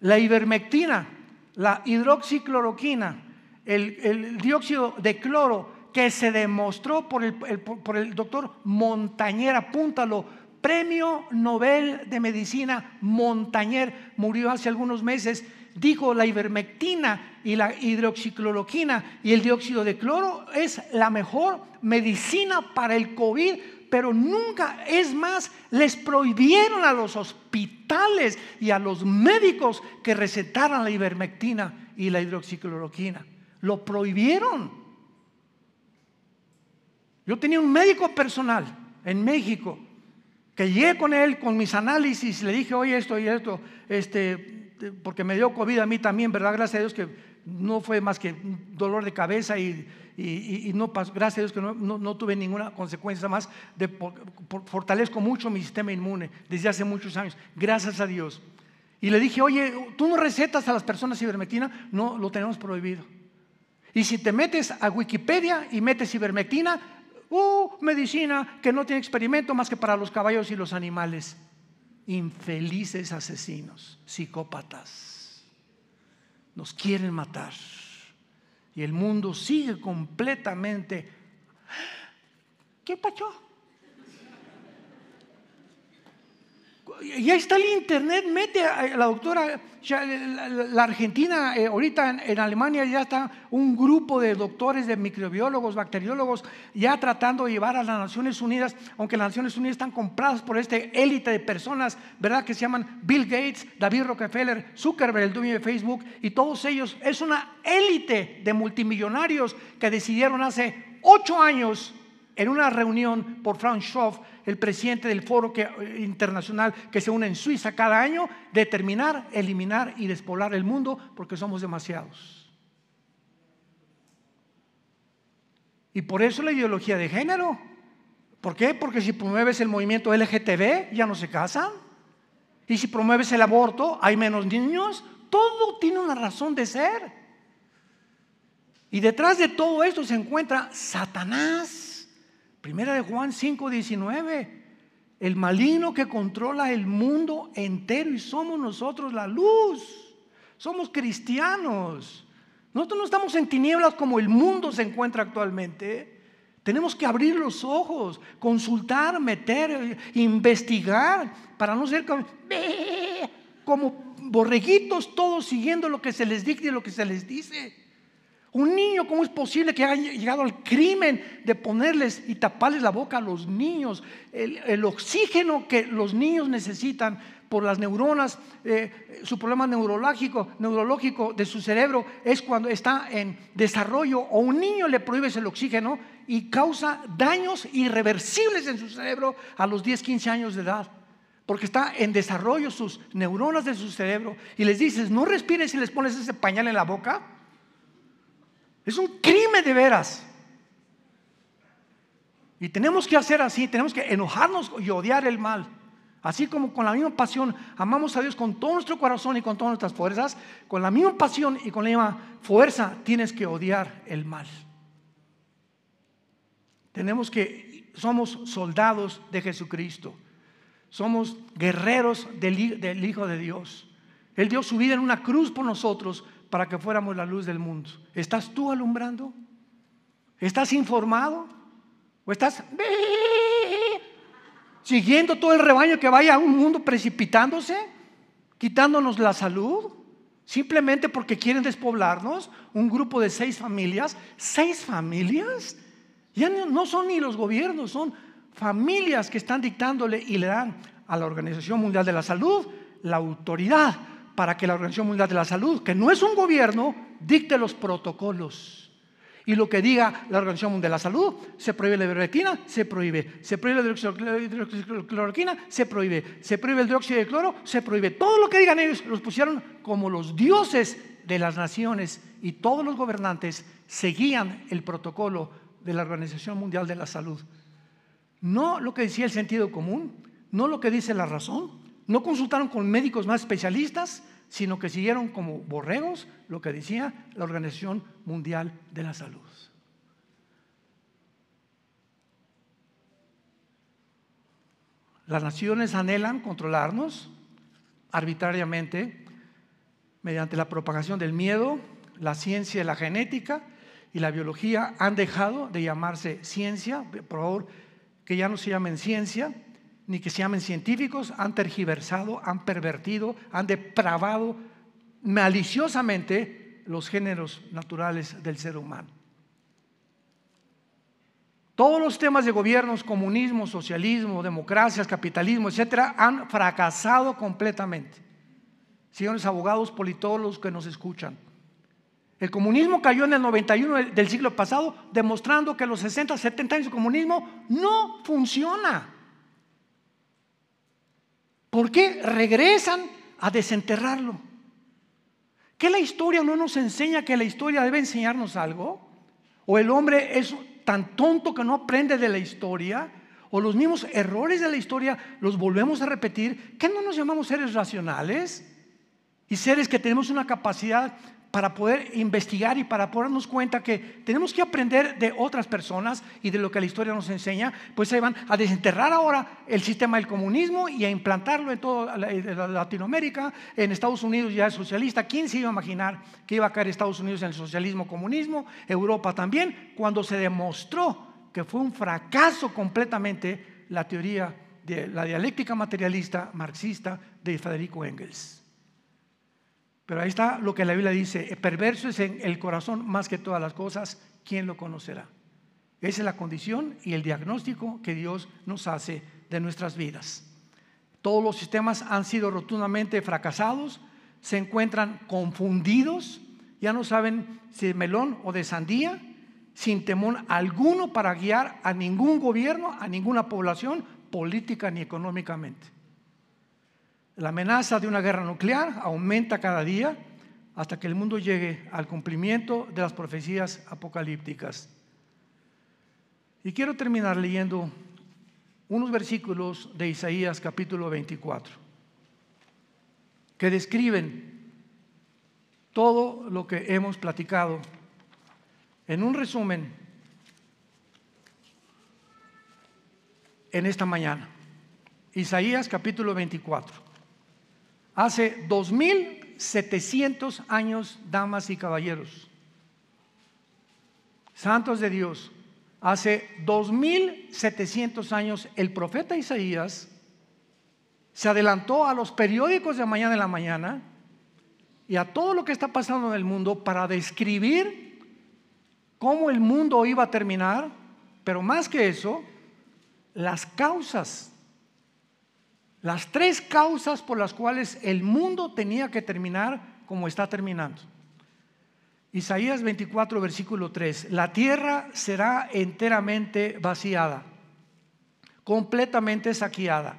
La ivermectina, la hidroxicloroquina, el, dióxido de cloro que se demostró por el, doctor Montañer, apúntalo, premio Nobel de Medicina Montañer, murió hace algunos meses, dijo la ivermectina y la hidroxicloroquina y el dióxido de cloro es la mejor medicina para el COVID pero nunca, es más, les prohibieron a los hospitales y a los médicos que recetaran la ivermectina y la hidroxicloroquina. Lo prohibieron. Yo tenía un médico personal en México que llegué con él con mis análisis, le dije, oye, esto y esto, este, porque me dio COVID a mí también, ¿verdad? Gracias a Dios que no fue más que dolor de cabeza y y, no gracias a Dios que no, tuve ninguna consecuencia más, de, fortalezco mucho mi sistema inmune desde hace muchos años, gracias a Dios. Y le dije, oye, ¿tú no recetas a las personas ivermectina? No, lo tenemos prohibido. Y si te metes a Wikipedia y metes ivermectina, uh, medicina que no tiene experimento más que para los caballos y los animales. Infelices asesinos, psicópatas. Nos quieren matar. Y el mundo sigue completamente. ¿Qué pasó? Y ahí está el internet, mete a la doctora, la, Argentina, eh, ahorita en, Alemania ya está un grupo de doctores, de microbiólogos, bacteriólogos, ya tratando de llevar a las Naciones Unidas, aunque las Naciones Unidas están compradas por este élite de personas, ¿verdad? Que se llaman Bill Gates, David Rockefeller, Zuckerberg, el dueño de Facebook, y todos ellos, es una élite de multimillonarios que decidieron hace ocho años en una reunión por Franz Schoff, el presidente del foro eh, internacional que se une en Suiza cada año, determinar, eliminar y despoblar el mundo porque somos demasiados. Y por eso la ideología de género. ¿Por qué? Porque si promueves el movimiento LGTB, ya no se casan. Y si promueves el aborto, hay menos niños. Todo tiene una razón de ser. Y detrás de todo esto se encuentra Satanás. Primera de Juan 5:19. El maligno que controla el mundo entero y somos nosotros la luz. Somos cristianos. Nosotros no estamos en tinieblas como el mundo se encuentra actualmente. Tenemos que abrir los ojos, consultar, meter, investigar, para no ser como, como borreguitos todos siguiendo lo que se les dicta y lo que se les dice. Un niño, ¿cómo es posible que haya llegado al crimen de ponerles y taparles la boca a los niños? El, oxígeno que los niños necesitan por las neuronas, eh, su problema neurológico, neurológico de su cerebro es cuando está en desarrollo o un niño le prohíbes el oxígeno y causa daños irreversibles en su cerebro a los 10, 15 años de edad. Porque está en desarrollo sus neuronas de su cerebro y les dices, no respires y les pones ese pañal en la boca es un crimen de veras. Y tenemos que hacer así, tenemos que enojarnos y odiar el mal. Así como con la misma pasión amamos a Dios con todo nuestro corazón y con todas nuestras fuerzas, con la misma pasión y con la misma fuerza tienes que odiar el mal. Tenemos que, somos soldados de Jesucristo, somos guerreros del, del Hijo de Dios. Él dio su vida en una cruz por nosotros para que fuéramos la luz del mundo. ¿Estás tú alumbrando? ¿Estás informado? ¿O estás siguiendo todo el rebaño que vaya a un mundo precipitándose, quitándonos la salud? Simplemente porque quieren despoblarnos, un grupo de seis familias, seis familias, ya no son ni los gobiernos, son familias que están dictándole y le dan a la Organización Mundial de la Salud la autoridad para que la Organización Mundial de la Salud, que no es un gobierno, dicte los protocolos. Y lo que diga la Organización Mundial de la Salud, se prohíbe la ivermectina, se prohíbe. Se prohíbe la hidroxicloroquina, se prohíbe. Se prohíbe el dióxido de cloro, se prohíbe. Todo lo que digan ellos los pusieron como los dioses de las naciones y todos los gobernantes seguían el protocolo de la Organización Mundial de la Salud. No lo que decía el sentido común, no lo que dice la razón, no consultaron con médicos más especialistas, sino que siguieron como borregos lo que decía la Organización Mundial de la Salud. Las naciones anhelan controlarnos arbitrariamente mediante la propagación del miedo, la ciencia, la genética y la biología han dejado de llamarse ciencia, por favor, que ya no se llamen ciencia, ni que se llamen científicos, han tergiversado, han pervertido, han depravado maliciosamente los géneros naturales del ser humano. Todos los temas de gobiernos, comunismo, socialismo, democracias, capitalismo, etcétera, han fracasado completamente. Señores abogados, politólogos que nos escuchan. El comunismo cayó en el 91 del siglo pasado, demostrando que los 60, 70 años de comunismo no funciona. ¿Por qué regresan a desenterrarlo? ¿Que la historia no nos enseña que la historia debe enseñarnos algo? ¿O el hombre es tan tonto que no aprende de la historia? ¿O los mismos errores de la historia los volvemos a repetir? ¿Qué no nos llamamos seres racionales? Y seres que tenemos una capacidad para poder investigar y para podernos cuenta que tenemos que aprender de otras personas y de lo que la historia nos enseña, pues se van a desenterrar ahora el sistema del comunismo y a implantarlo en toda Latinoamérica, en Estados Unidos ya es socialista, ¿quién se iba a imaginar que iba a caer Estados Unidos en el socialismo, comunismo, Europa también, cuando se demostró que fue un fracaso completamente la teoría de la dialéctica materialista marxista de Federico Engels. Pero ahí está lo que la Biblia dice, perverso es en el corazón más que todas las cosas, ¿quién lo conocerá? Esa es la condición y el diagnóstico que Dios nos hace de nuestras vidas. Todos los sistemas han sido rotundamente fracasados, se encuentran confundidos, ya no saben si de melón o de sandía, sin temor alguno para guiar a ningún gobierno, a ninguna población, política ni económicamente. La amenaza de una guerra nuclear aumenta cada día hasta que el mundo llegue al cumplimiento de las profecías apocalípticas. Y quiero terminar leyendo unos versículos de Isaías capítulo 24, que describen todo lo que hemos platicado en un resumen en esta mañana. Isaías capítulo 24. Hace 2700 años, damas y caballeros, santos de Dios, hace 2700 años el profeta Isaías se adelantó a los periódicos de mañana en la mañana y a todo lo que está pasando en el mundo para describir cómo el mundo iba a terminar, pero más que eso, las causas las tres causas por las cuales el mundo tenía que terminar como está terminando. Isaías 24, versículo 3. La tierra será enteramente vaciada, completamente saqueada,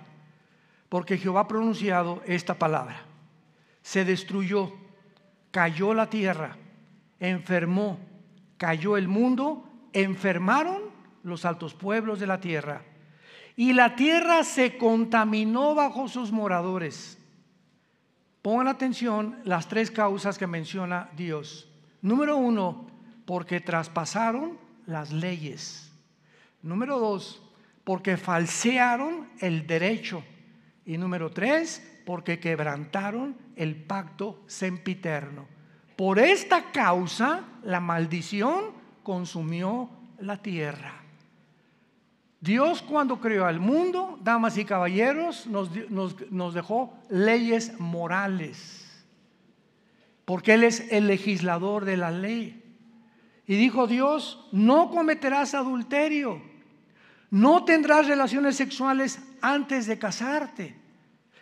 porque Jehová ha pronunciado esta palabra. Se destruyó, cayó la tierra, enfermó, cayó el mundo, enfermaron los altos pueblos de la tierra y la tierra se contaminó bajo sus moradores. Pongan atención las tres causas que menciona Dios. Número uno, porque traspasaron las leyes. Número dos, porque falsearon el derecho. Y número tres, porque quebrantaron el pacto sempiterno. Por esta causa, la maldición consumió la tierra. Dios cuando creó al mundo, damas y caballeros, nos, dejó leyes morales, porque Él es el legislador de la ley. Y dijo Dios, no cometerás adulterio, no tendrás relaciones sexuales antes de casarte.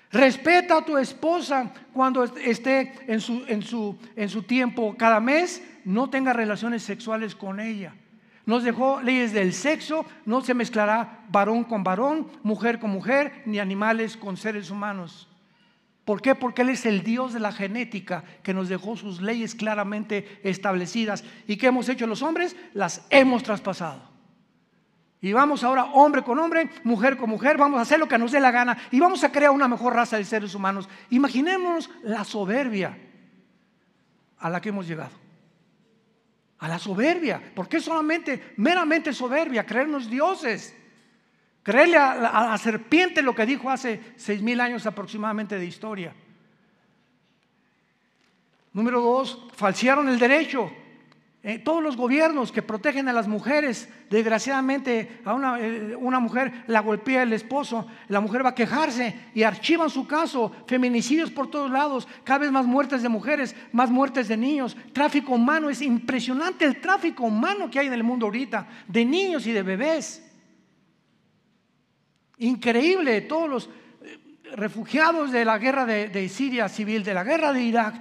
Respeta a tu esposa cuando esté en su, en su, en su tiempo cada mes, no tenga relaciones sexuales con ella nos dejó leyes del sexo, no se mezclará varón con varón, mujer con mujer, ni animales con seres humanos. ¿Por qué? Porque Él es el Dios de la genética que nos dejó sus leyes claramente establecidas. ¿Y qué hemos hecho los hombres? Las hemos traspasado. Y vamos ahora hombre con hombre, mujer con mujer, vamos a hacer lo que nos dé la gana y vamos a crear una mejor raza de seres humanos. Imaginémonos la soberbia a la que hemos llegado a la soberbia. ¿Por qué solamente, meramente soberbia? Creernos dioses. Creerle a, la serpiente lo que dijo hace seis mil años aproximadamente de historia. Número dos, falsearon el derecho. Eh, todos los gobiernos que protegen a las mujeres, desgraciadamente a una, eh, una, mujer la golpea el esposo, la mujer va a quejarse y archivan su caso, feminicidios por todos lados, cada vez más muertes de mujeres, más muertes de niños, tráfico humano, es impresionante el tráfico humano que hay en el mundo ahorita, de niños y de bebés. Increíble, todos los refugiados de la guerra de, Siria civil, de la guerra de Irak,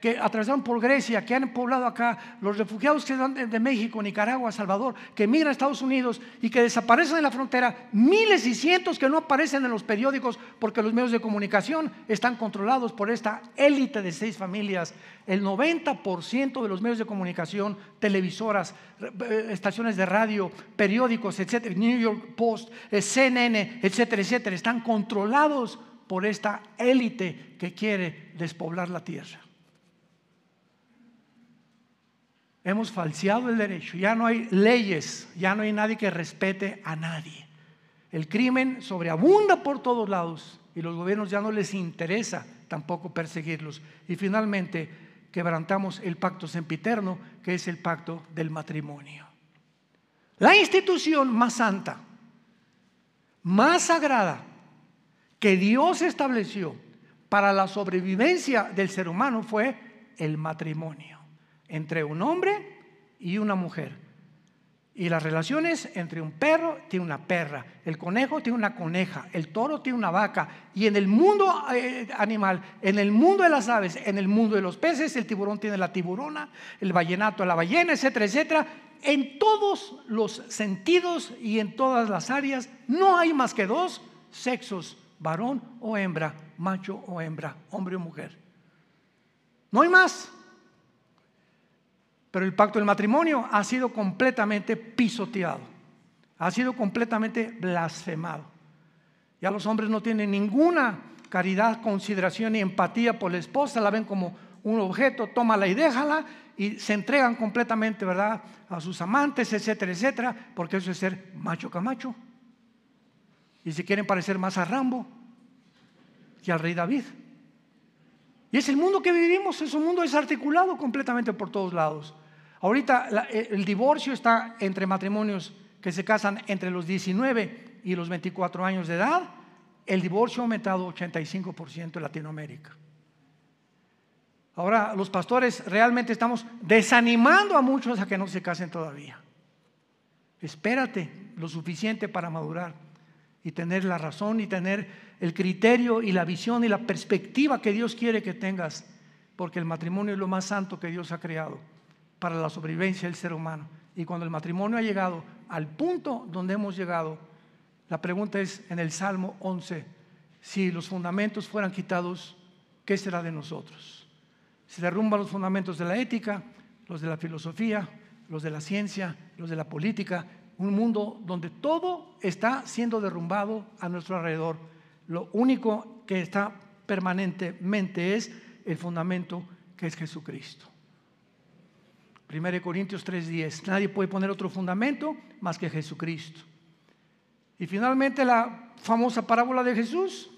que atravesaron por Grecia, que han poblado acá, los refugiados que van de, México, Nicaragua, Salvador, que migran a Estados Unidos y que desaparecen en la frontera, miles y cientos que no aparecen en los periódicos porque los medios de comunicación están controlados por esta élite de seis familias. El 90% de los medios de comunicación, televisoras, eh, estaciones de radio, periódicos, etcétera, New York Post, eh, CNN, etcétera, etcétera, están controlados por esta élite que quiere despoblar la tierra. Hemos falseado el derecho, ya no hay leyes, ya no hay nadie que respete a nadie. El crimen sobreabunda por todos lados y los gobiernos ya no les interesa tampoco perseguirlos. Y finalmente quebrantamos el pacto sempiterno, que es el pacto del matrimonio. La institución más santa, más sagrada que Dios estableció para la sobrevivencia del ser humano fue el matrimonio entre un hombre y una mujer. Y las relaciones entre un perro tiene una perra, el conejo tiene una coneja, el toro tiene una vaca. Y en el mundo eh, animal, en el mundo de las aves, en el mundo de los peces, el tiburón tiene la tiburona, el vallenato la ballena, etcétera, etcétera. En todos los sentidos y en todas las áreas no hay más que dos sexos, varón o hembra, macho o hembra, hombre o mujer. No hay más. Pero el pacto del matrimonio ha sido completamente pisoteado, ha sido completamente blasfemado. Ya los hombres no tienen ninguna caridad, consideración ni empatía por la esposa, la ven como un objeto, tómala y déjala y se entregan completamente, ¿verdad?, a sus amantes, etcétera, etcétera, porque eso es ser macho camacho. Y si quieren parecer más a Rambo que al rey David. Y es el mundo que vivimos, es un mundo desarticulado completamente por todos lados. Ahorita eh, el divorcio está entre matrimonios que se casan entre los 19 y los 24 años de edad. El divorcio ha aumentado 85% en Latinoamérica. Ahora los pastores realmente estamos desanimando a muchos a que no se casen todavía. Espérate lo suficiente para madurar y tener la razón y tener el criterio y la visión y la perspectiva que Dios quiere que tengas, porque el matrimonio es lo más santo que Dios ha creado para la sobrevivencia del ser humano. Y cuando el matrimonio ha llegado al punto donde hemos llegado, la pregunta es en el Salmo 11, si los fundamentos fueran quitados, ¿qué será de nosotros? Se derrumban los fundamentos de la ética, los de la filosofía, los de la ciencia, los de la política, un mundo donde todo está siendo derrumbado a nuestro alrededor. Lo único que está permanentemente es el fundamento que es Jesucristo. 1 Corintios 3:10. Nadie puede poner otro fundamento más que Jesucristo. Y finalmente la famosa parábola de Jesús.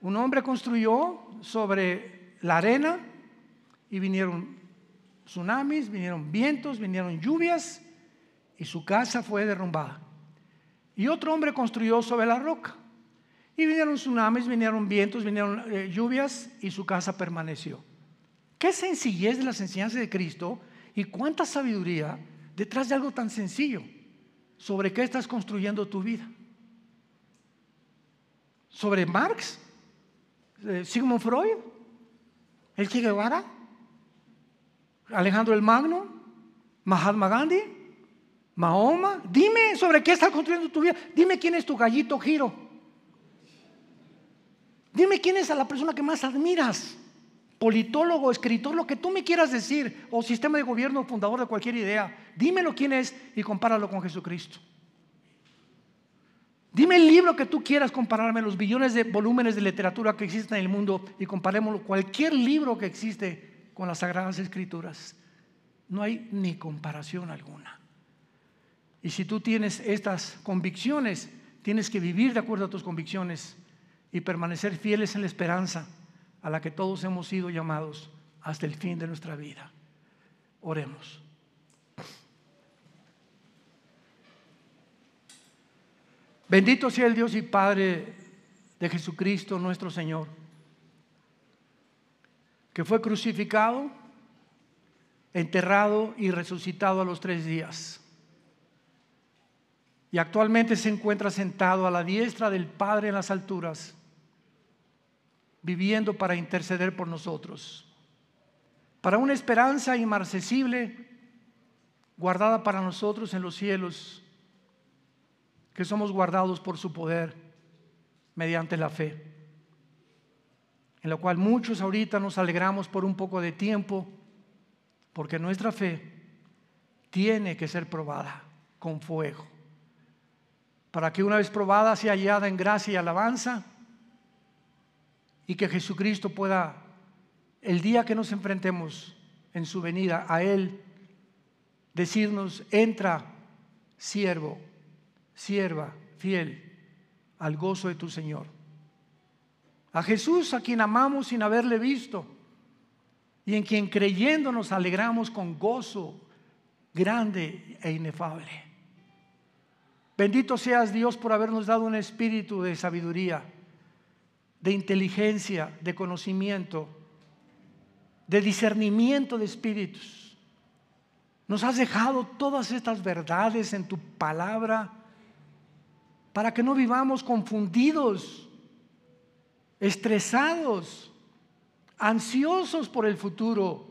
Un hombre construyó sobre la arena y vinieron tsunamis, vinieron vientos, vinieron lluvias y su casa fue derrumbada. Y otro hombre construyó sobre la roca. Y vinieron tsunamis, vinieron vientos, vinieron eh, lluvias y su casa permaneció. Qué sencillez de las enseñanzas de Cristo y cuánta sabiduría detrás de algo tan sencillo. ¿Sobre qué estás construyendo tu vida? ¿Sobre Marx? Eh, ¿Sigmund Freud? ¿El Che Guevara? ¿Alejandro el Magno? ¿Mahatma Gandhi? ¿Mahoma? Dime sobre qué estás construyendo tu vida. Dime quién es tu gallito giro. Dime quién es a la persona que más admiras politólogo, escritor, lo que tú me quieras decir, o sistema de gobierno, fundador de cualquier idea, dímelo quién es y compáralo con Jesucristo. Dime el libro que tú quieras compararme, los billones de volúmenes de literatura que existen en el mundo y comparémoslo, cualquier libro que existe con las Sagradas Escrituras. No hay ni comparación alguna. Y si tú tienes estas convicciones, tienes que vivir de acuerdo a tus convicciones y permanecer fieles en la esperanza a la que todos hemos sido llamados hasta el fin de nuestra vida. Oremos. Bendito sea el Dios y Padre de Jesucristo nuestro Señor, que fue crucificado, enterrado y resucitado a los tres días. Y actualmente se encuentra sentado a la diestra del Padre en las alturas viviendo para interceder por nosotros, para una esperanza inmarcesible guardada para nosotros en los cielos, que somos guardados por su poder mediante la fe, en la cual muchos ahorita nos alegramos por un poco de tiempo, porque nuestra fe tiene que ser probada con fuego, para que una vez probada sea hallada en gracia y alabanza, y que Jesucristo pueda, el día que nos enfrentemos en su venida, a Él, decirnos, entra, siervo, sierva, fiel, al gozo de tu Señor. A Jesús, a quien amamos sin haberle visto, y en quien creyendo nos alegramos con gozo grande e inefable. Bendito seas Dios por habernos dado un espíritu de sabiduría, de inteligencia, de conocimiento, de discernimiento de espíritus. Nos has dejado todas estas verdades en tu palabra para que no vivamos confundidos, estresados, ansiosos por el futuro.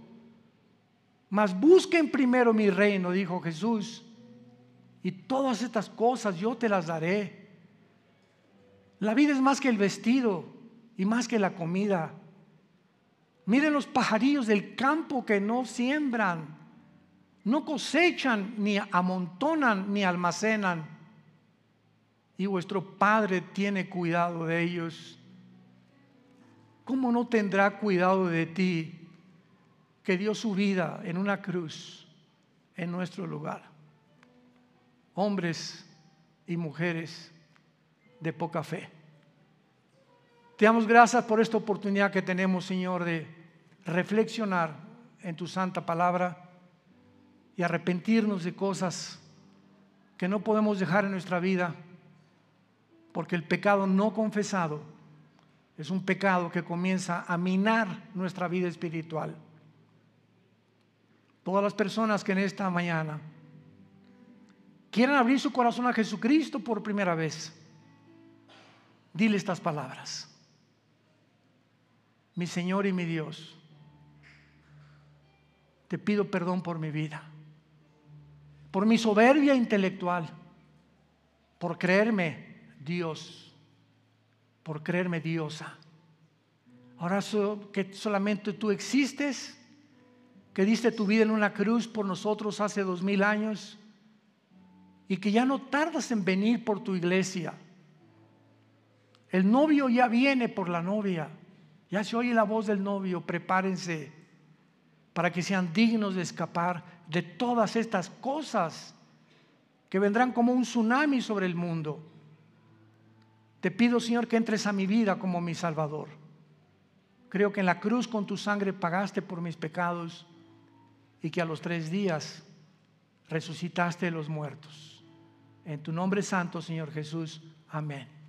Mas busquen primero mi reino, dijo Jesús, y todas estas cosas yo te las daré. La vida es más que el vestido y más que la comida. Miren los pajarillos del campo que no siembran, no cosechan, ni amontonan, ni almacenan. Y vuestro Padre tiene cuidado de ellos. ¿cómo no tendrá cuidado de ti que dio su vida en una cruz en nuestro lugar? Hombres y mujeres de poca fe. Te damos gracias por esta oportunidad que tenemos, Señor, de reflexionar en tu santa palabra y arrepentirnos de cosas que no podemos dejar en nuestra vida, porque el pecado no confesado es un pecado que comienza a minar nuestra vida espiritual. Todas las personas que en esta mañana quieran abrir su corazón a Jesucristo por primera vez, dile estas palabras. Mi Señor y mi Dios, te pido perdón por mi vida, por mi soberbia intelectual, por creerme Dios por creerme diosa. Ahora que solamente tú existes, que diste tu vida en una cruz por nosotros hace dos mil años y que ya no tardas en venir por tu iglesia. El novio ya viene por la novia. Ya se oye la voz del novio. Prepárense para que sean dignos de escapar de todas estas cosas que vendrán como un tsunami sobre el mundo. Te pido, Señor, que entres a mi vida como mi Salvador. Creo que en la cruz con tu sangre pagaste por mis pecados y que a los tres días resucitaste de los muertos. En tu nombre santo, Señor Jesús. Amén.